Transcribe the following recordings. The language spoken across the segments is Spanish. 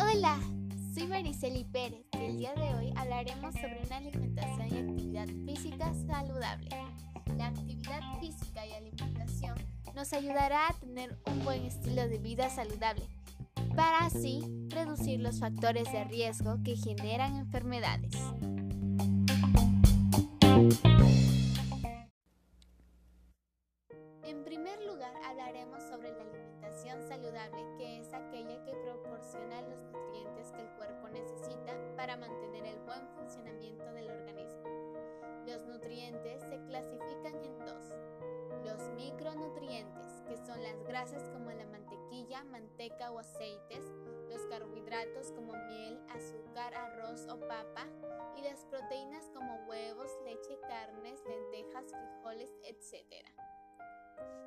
Hola, soy Mariceli Pérez y el día de hoy hablaremos sobre una alimentación y actividad física saludable. La actividad física y alimentación nos ayudará a tener un buen estilo de vida saludable para así reducir los factores de riesgo que generan enfermedades. Para mantener el buen funcionamiento del organismo. Los nutrientes se clasifican en dos. Los micronutrientes, que son las grasas como la mantequilla, manteca o aceites, los carbohidratos como miel, azúcar, arroz o papa, y las proteínas como huevos, leche, carnes, lentejas, frijoles, etc.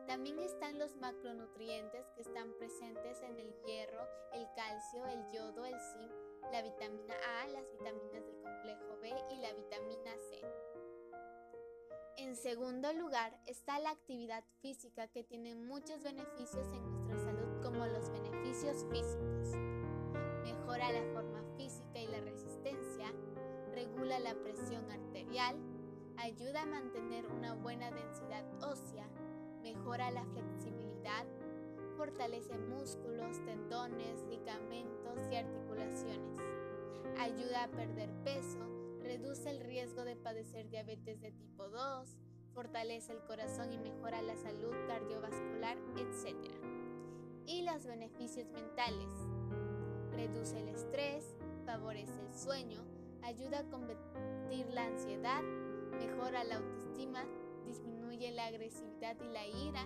También están los macronutrientes que están presentes en el hierro, el calcio, el yodo, el zinc, la vitamina A, las vitaminas del complejo B y la vitamina C. En segundo lugar está la actividad física que tiene muchos beneficios en nuestra salud como los beneficios físicos. Mejora la forma física y la resistencia, regula la presión arterial, ayuda a mantener una buena densidad ósea, mejora la flexibilidad, fortalece músculos, tendones, ligamentos y articulaciones, ayuda a perder peso, reduce el riesgo de padecer diabetes de tipo 2, fortalece el corazón y mejora la salud cardiovascular, etc. Y los beneficios mentales. Reduce el estrés, favorece el sueño, ayuda a combatir la ansiedad, mejora la autoestima, disminuye la agresividad y la ira,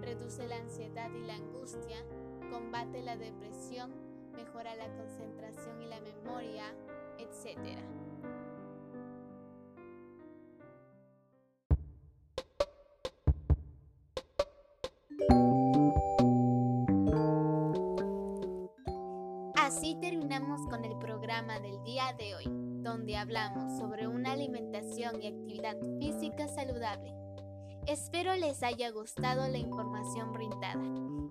reduce la ansiedad y la angustia, combate la depresión, mejora la concentración y la memoria, etc. Así terminamos con el programa del día de hoy, donde hablamos sobre una alimentación y actividad física saludable. Espero les haya gustado la información brindada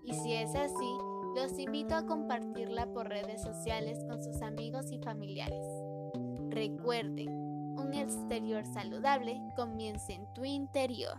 y si es así, los invito a compartirla por redes sociales con sus amigos y familiares. Recuerden, un exterior saludable comienza en tu interior.